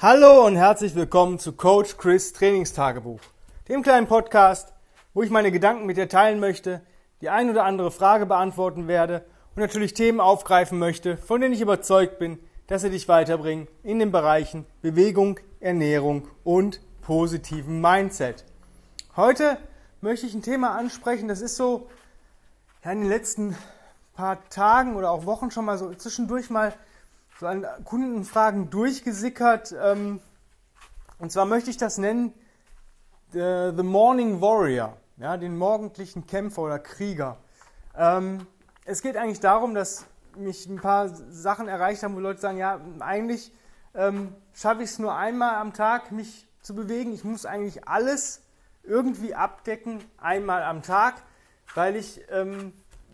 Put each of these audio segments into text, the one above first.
Hallo und herzlich willkommen zu Coach Chris Trainingstagebuch, dem kleinen Podcast, wo ich meine Gedanken mit dir teilen möchte, die ein oder andere Frage beantworten werde und natürlich Themen aufgreifen möchte, von denen ich überzeugt bin, dass sie dich weiterbringen in den Bereichen Bewegung, Ernährung und positiven Mindset. Heute möchte ich ein Thema ansprechen, das ist so in den letzten paar Tagen oder auch Wochen schon mal so zwischendurch mal so an Kundenfragen durchgesickert. Ähm, und zwar möchte ich das nennen The, the Morning Warrior, ja, den morgendlichen Kämpfer oder Krieger. Ähm, es geht eigentlich darum, dass mich ein paar Sachen erreicht haben, wo Leute sagen, ja, eigentlich ähm, schaffe ich es nur einmal am Tag, mich zu bewegen. Ich muss eigentlich alles irgendwie abdecken, einmal am Tag, weil ich ähm,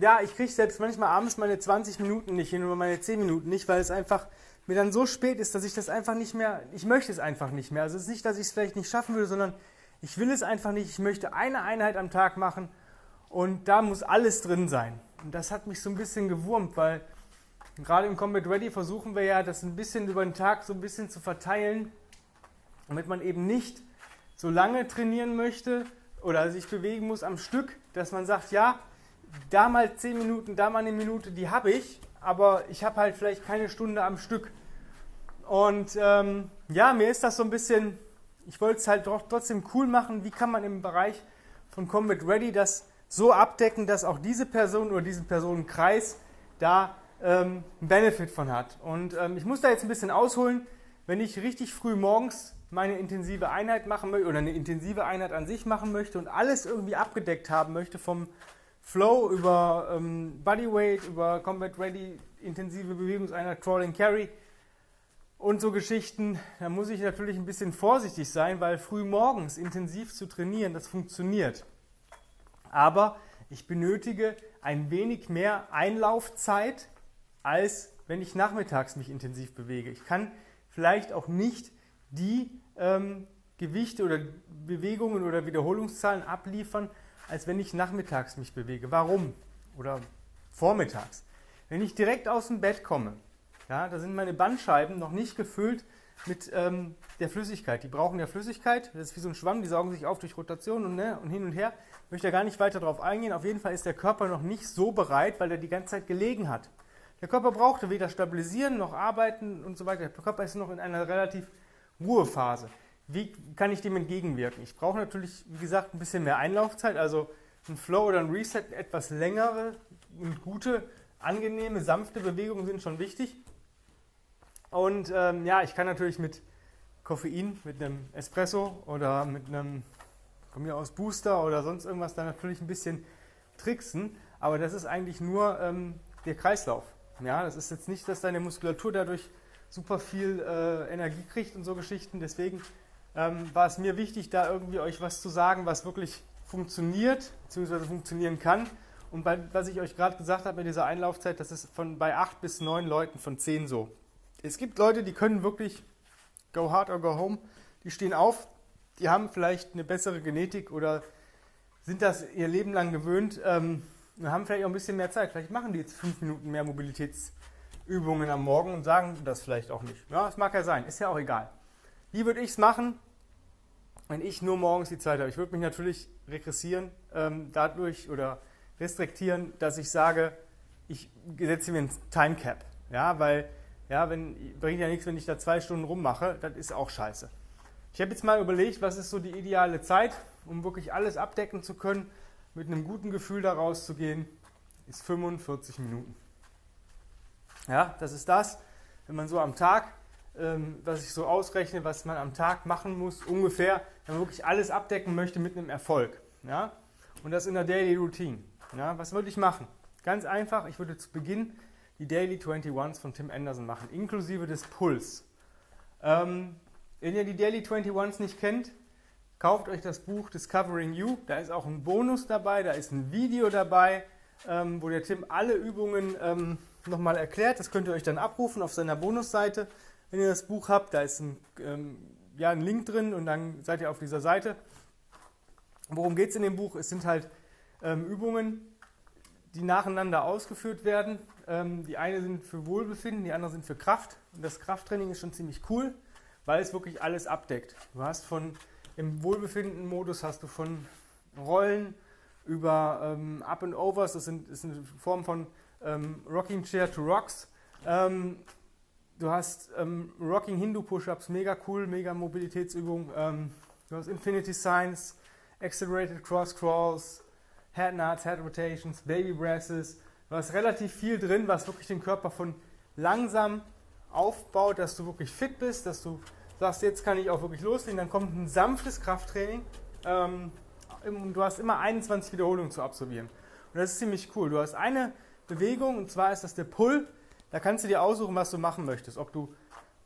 ja, ich kriege selbst manchmal abends meine 20 Minuten nicht hin oder meine 10 Minuten nicht, weil es einfach mir dann so spät ist, dass ich das einfach nicht mehr, ich möchte es einfach nicht mehr. Also es ist nicht, dass ich es vielleicht nicht schaffen würde, sondern ich will es einfach nicht. Ich möchte eine Einheit am Tag machen und da muss alles drin sein. Und das hat mich so ein bisschen gewurmt, weil gerade im Combat Ready versuchen wir ja, das ein bisschen über den Tag so ein bisschen zu verteilen, damit man eben nicht so lange trainieren möchte oder sich bewegen muss am Stück, dass man sagt, ja, da mal 10 Minuten, da mal eine Minute, die habe ich, aber ich habe halt vielleicht keine Stunde am Stück. Und ähm, ja, mir ist das so ein bisschen, ich wollte es halt doch trotzdem cool machen, wie kann man im Bereich von Combat Ready das so abdecken, dass auch diese Person oder diesen Personenkreis da ähm, einen Benefit von hat. Und ähm, ich muss da jetzt ein bisschen ausholen, wenn ich richtig früh morgens meine intensive Einheit machen möchte oder eine intensive Einheit an sich machen möchte und alles irgendwie abgedeckt haben möchte vom Flow, über ähm, Bodyweight, über Combat Ready, intensive Bewegungseinheit, Crawling Carry und so Geschichten. Da muss ich natürlich ein bisschen vorsichtig sein, weil früh morgens intensiv zu trainieren, das funktioniert. Aber ich benötige ein wenig mehr Einlaufzeit, als wenn ich nachmittags mich intensiv bewege. Ich kann vielleicht auch nicht die ähm, Gewichte oder Bewegungen oder Wiederholungszahlen abliefern, als wenn ich nachmittags mich bewege. Warum? Oder vormittags. Wenn ich direkt aus dem Bett komme, ja, da sind meine Bandscheiben noch nicht gefüllt mit ähm, der Flüssigkeit. Die brauchen ja Flüssigkeit. Das ist wie so ein Schwamm, die saugen sich auf durch Rotation und, ne, und hin und her. Ich möchte da gar nicht weiter darauf eingehen. Auf jeden Fall ist der Körper noch nicht so bereit, weil er die ganze Zeit gelegen hat. Der Körper brauchte weder stabilisieren noch arbeiten und so weiter. Der Körper ist noch in einer relativ Ruhephase. Wie kann ich dem entgegenwirken? Ich brauche natürlich, wie gesagt, ein bisschen mehr Einlaufzeit, also ein Flow oder ein Reset, etwas längere und gute, angenehme, sanfte Bewegungen sind schon wichtig. Und ähm, ja, ich kann natürlich mit Koffein, mit einem Espresso oder mit einem von mir aus Booster oder sonst irgendwas da natürlich ein bisschen tricksen, aber das ist eigentlich nur ähm, der Kreislauf. Ja, das ist jetzt nicht, dass deine Muskulatur dadurch super viel äh, Energie kriegt und so Geschichten. Deswegen ähm, war es mir wichtig, da irgendwie euch was zu sagen, was wirklich funktioniert, bzw. funktionieren kann. Und bei, was ich euch gerade gesagt habe mit dieser Einlaufzeit, das ist von bei acht bis neun Leuten von zehn so. Es gibt Leute, die können wirklich go hard or go home, die stehen auf, die haben vielleicht eine bessere Genetik oder sind das ihr Leben lang gewöhnt ähm, und haben vielleicht auch ein bisschen mehr Zeit. Vielleicht machen die jetzt fünf Minuten mehr Mobilitätsübungen am Morgen und sagen das vielleicht auch nicht. Ja, das mag ja sein, ist ja auch egal. Wie würde ich es machen? Wenn ich nur morgens die Zeit habe. Ich würde mich natürlich regressieren ähm, dadurch oder restriktieren, dass ich sage, ich setze mir ein Time Cap. Ja, weil, ja, wenn, bringt ja nichts, wenn ich da zwei Stunden rummache, das ist auch scheiße. Ich habe jetzt mal überlegt, was ist so die ideale Zeit, um wirklich alles abdecken zu können, mit einem guten Gefühl da rauszugehen, ist 45 Minuten. Ja, das ist das, wenn man so am Tag ähm, was ich so ausrechne, was man am Tag machen muss, ungefähr, wenn man wirklich alles abdecken möchte mit einem Erfolg. Ja? Und das in der Daily Routine. Ja? Was würde ich machen? Ganz einfach, ich würde zu Beginn die Daily 21s von Tim Anderson machen, inklusive des Puls. Ähm, wenn ihr die Daily 21s nicht kennt, kauft euch das Buch Discovering You. Da ist auch ein Bonus dabei, da ist ein Video dabei, ähm, wo der Tim alle Übungen ähm, nochmal erklärt. Das könnt ihr euch dann abrufen auf seiner Bonusseite wenn ihr das Buch habt, da ist ein, ähm, ja, ein Link drin und dann seid ihr auf dieser Seite. Worum geht es in dem Buch? Es sind halt ähm, Übungen, die nacheinander ausgeführt werden. Ähm, die eine sind für Wohlbefinden, die andere sind für Kraft. Und das Krafttraining ist schon ziemlich cool, weil es wirklich alles abdeckt. Du hast von im Wohlbefinden-Modus hast du von Rollen über ähm, Up and Overs, das sind, sind eine Form von ähm, Rocking Chair to Rocks. Du hast ähm, Rocking Hindu Push-Ups, mega cool, mega Mobilitätsübung. Ähm, du hast Infinity Signs, Accelerated Cross Crawls, Head Nuts, Head Rotations, Baby Brasses. Du hast relativ viel drin, was wirklich den Körper von langsam aufbaut, dass du wirklich fit bist, dass du sagst, jetzt kann ich auch wirklich loslegen. Dann kommt ein sanftes Krafttraining. Ähm, du hast immer 21 Wiederholungen zu absolvieren. Und das ist ziemlich cool. Du hast eine Bewegung und zwar ist das der Pull. Da kannst du dir aussuchen, was du machen möchtest. Ob du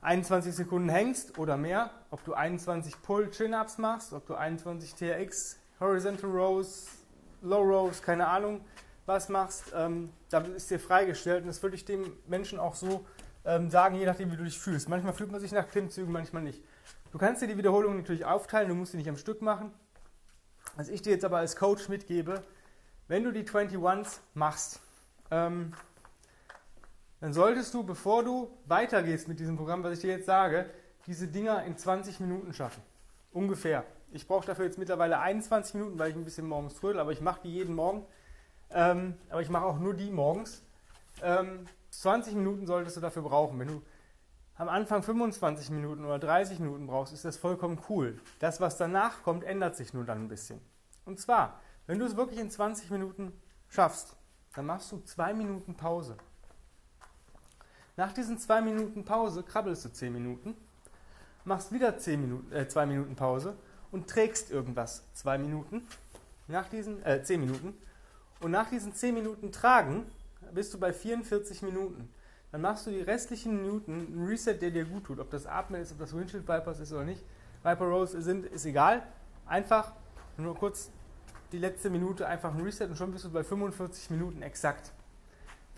21 Sekunden hängst oder mehr, ob du 21 Pull-Chin-Ups machst, ob du 21 TRX, Horizontal Rows, Low Rows, keine Ahnung, was machst. Ähm, da ist dir freigestellt und das würde ich dem Menschen auch so ähm, sagen, je nachdem, wie du dich fühlst. Manchmal fühlt man sich nach Klimmzügen, manchmal nicht. Du kannst dir die Wiederholungen natürlich aufteilen, du musst sie nicht am Stück machen. Was ich dir jetzt aber als Coach mitgebe, wenn du die 21s machst, ähm, dann solltest du, bevor du weitergehst mit diesem Programm, was ich dir jetzt sage, diese Dinger in 20 Minuten schaffen. Ungefähr. Ich brauche dafür jetzt mittlerweile 21 Minuten, weil ich ein bisschen morgens trödel, aber ich mache die jeden Morgen. Ähm, aber ich mache auch nur die morgens. Ähm, 20 Minuten solltest du dafür brauchen. Wenn du am Anfang 25 Minuten oder 30 Minuten brauchst, ist das vollkommen cool. Das, was danach kommt, ändert sich nur dann ein bisschen. Und zwar, wenn du es wirklich in 20 Minuten schaffst, dann machst du zwei Minuten Pause. Nach diesen zwei Minuten Pause krabbelst du 10 Minuten, machst wieder 10 Minuten, äh, zwei Minuten Pause und trägst irgendwas zwei Minuten. Nach diesen äh, 10 Minuten. Und nach diesen 10 Minuten Tragen bist du bei 44 Minuten. Dann machst du die restlichen Minuten einen Reset, der dir gut tut. Ob das Atmen ist, ob das Windshield Vipers ist oder nicht. Viper Rows sind, ist egal. Einfach nur kurz die letzte Minute einfach ein Reset und schon bist du bei 45 Minuten exakt.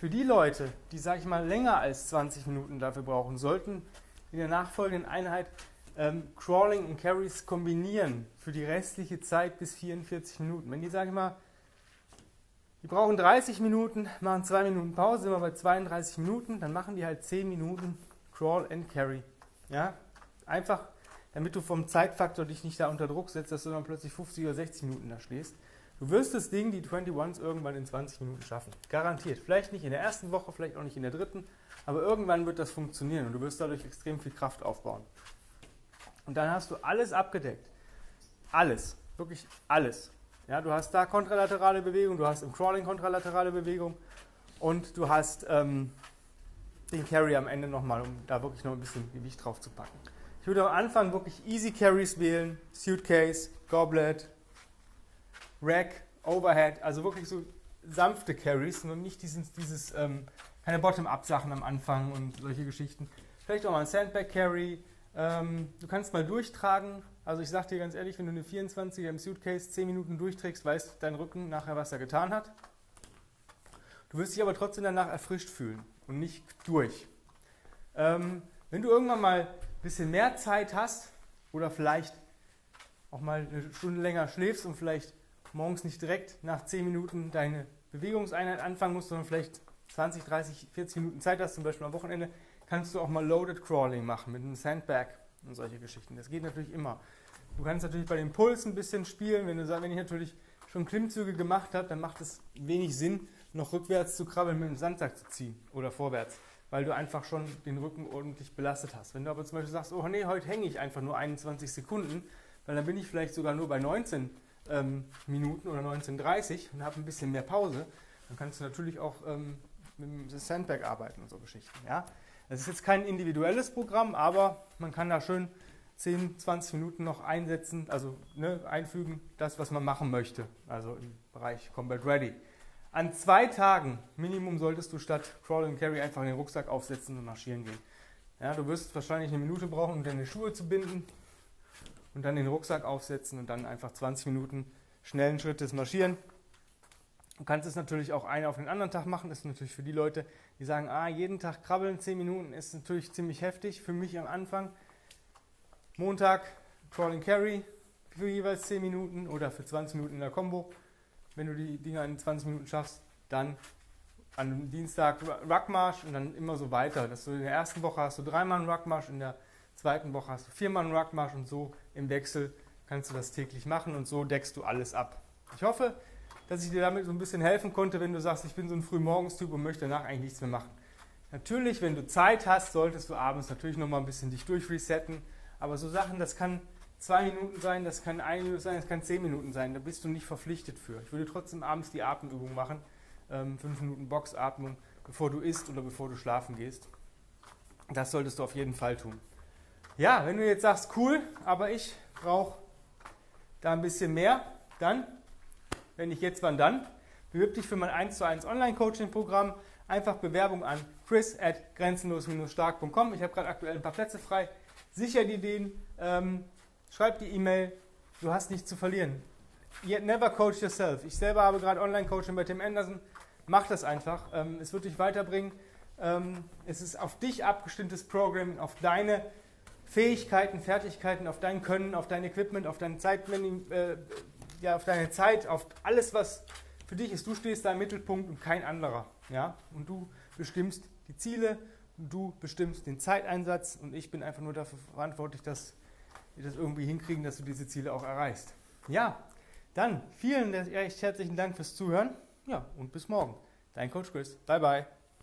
Für die Leute, die, sage ich mal, länger als 20 Minuten dafür brauchen, sollten in der nachfolgenden Einheit ähm, Crawling und Carries kombinieren für die restliche Zeit bis 44 Minuten. Wenn die, sage ich mal, die brauchen 30 Minuten, machen 2 Minuten Pause, sind wir bei 32 Minuten, dann machen die halt 10 Minuten Crawl and Carry. Ja? Einfach, damit du vom Zeitfaktor dich nicht da unter Druck setzt, dass du dann plötzlich 50 oder 60 Minuten da stehst. Du wirst das Ding, die 21s, irgendwann in 20 Minuten schaffen. Garantiert. Vielleicht nicht in der ersten Woche, vielleicht auch nicht in der dritten, aber irgendwann wird das funktionieren und du wirst dadurch extrem viel Kraft aufbauen. Und dann hast du alles abgedeckt. Alles. Wirklich alles. Ja, du hast da kontralaterale Bewegung, du hast im Crawling kontralaterale Bewegung und du hast ähm, den Carry am Ende nochmal, um da wirklich noch ein bisschen Gewicht drauf zu packen. Ich würde am Anfang wirklich Easy Carries wählen, Suitcase, Goblet, Rack, Overhead, also wirklich so sanfte Carries und nicht dieses, dieses ähm, keine Bottom-Up-Sachen am Anfang und solche Geschichten. Vielleicht auch mal ein Sandbag Carry. Ähm, du kannst mal durchtragen, also ich sage dir ganz ehrlich, wenn du eine 24er im Suitcase 10 Minuten durchträgst, weiß dein Rücken nachher, was er getan hat. Du wirst dich aber trotzdem danach erfrischt fühlen und nicht durch. Ähm, wenn du irgendwann mal ein bisschen mehr Zeit hast oder vielleicht auch mal eine Stunde länger schläfst und vielleicht morgens nicht direkt nach 10 Minuten deine Bewegungseinheit anfangen musst, sondern vielleicht 20, 30, 40 Minuten Zeit hast, zum Beispiel am Wochenende, kannst du auch mal Loaded Crawling machen mit einem Sandbag und solche Geschichten. Das geht natürlich immer. Du kannst natürlich bei dem Puls ein bisschen spielen. Wenn, du, wenn ich natürlich schon Klimmzüge gemacht habe, dann macht es wenig Sinn, noch rückwärts zu krabbeln, mit dem Sandsack zu ziehen oder vorwärts, weil du einfach schon den Rücken ordentlich belastet hast. Wenn du aber zum Beispiel sagst, oh nee, heute hänge ich einfach nur 21 Sekunden, weil dann bin ich vielleicht sogar nur bei 19 ähm, Minuten oder 19,30 und habe ein bisschen mehr Pause, dann kannst du natürlich auch ähm, mit dem Sandbag arbeiten und so Geschichten. Ja? Es ist jetzt kein individuelles Programm, aber man kann da schön 10, 20 Minuten noch einsetzen, also ne, einfügen, das, was man machen möchte, also im Bereich Combat Ready. An zwei Tagen Minimum solltest du statt Crawl and Carry einfach den Rucksack aufsetzen und marschieren gehen. Ja, du wirst wahrscheinlich eine Minute brauchen, um deine Schuhe zu binden und dann den Rucksack aufsetzen und dann einfach 20 Minuten schnellen Schrittes marschieren. Du kannst es natürlich auch einen auf den anderen Tag machen. Das ist natürlich für die Leute, die sagen, ah, jeden Tag krabbeln 10 Minuten ist natürlich ziemlich heftig. Für mich am Anfang. Montag Crawl and Carry für jeweils 10 Minuten oder für 20 Minuten in der Combo. Wenn du die Dinger in 20 Minuten schaffst, dann an Dienstag Ruckmarsch und dann immer so weiter. Dass du in der ersten Woche hast du dreimal einen Ruckmarsch, in der zweiten Woche hast du viermal einen Ruckmarsch und so im Wechsel kannst du das täglich machen und so deckst du alles ab. Ich hoffe, dass ich dir damit so ein bisschen helfen konnte, wenn du sagst, ich bin so ein Frühmorgenstyp und möchte danach eigentlich nichts mehr machen. Natürlich, wenn du Zeit hast, solltest du abends natürlich nochmal ein bisschen dich durchresetten. Aber so Sachen, das kann zwei Minuten sein, das kann eine Minute sein, das kann zehn Minuten sein. Da bist du nicht verpflichtet für. Ich würde trotzdem abends die Atemübung machen. Ähm, fünf Minuten Boxatmung, bevor du isst oder bevor du schlafen gehst. Das solltest du auf jeden Fall tun. Ja, wenn du jetzt sagst, cool, aber ich brauche da ein bisschen mehr, dann, wenn nicht jetzt, wann dann, bewirb dich für mein 1 zu 1 Online-Coaching-Programm. Einfach Bewerbung an chris at grenzenlos-stark.com. Ich habe gerade aktuell ein paar Plätze frei. Sicher die den, ähm, schreib die E-Mail, du hast nichts zu verlieren. Yet never coach yourself. Ich selber habe gerade Online-Coaching bei Tim Anderson. Mach das einfach. Ähm, es wird dich weiterbringen. Ähm, es ist auf dich abgestimmtes Programm, auf deine Fähigkeiten, Fertigkeiten, auf dein Können, auf dein Equipment, auf deine Zeit, äh, ja, auf deine Zeit, auf alles, was für dich ist. Du stehst da im Mittelpunkt und kein anderer. Ja? Und du bestimmst die Ziele, du bestimmst den Zeiteinsatz und ich bin einfach nur dafür verantwortlich, dass wir das irgendwie hinkriegen, dass du diese Ziele auch erreichst. Ja, dann vielen recht herzlichen Dank fürs Zuhören. Ja, und bis morgen. Dein Coach Chris. Bye, bye.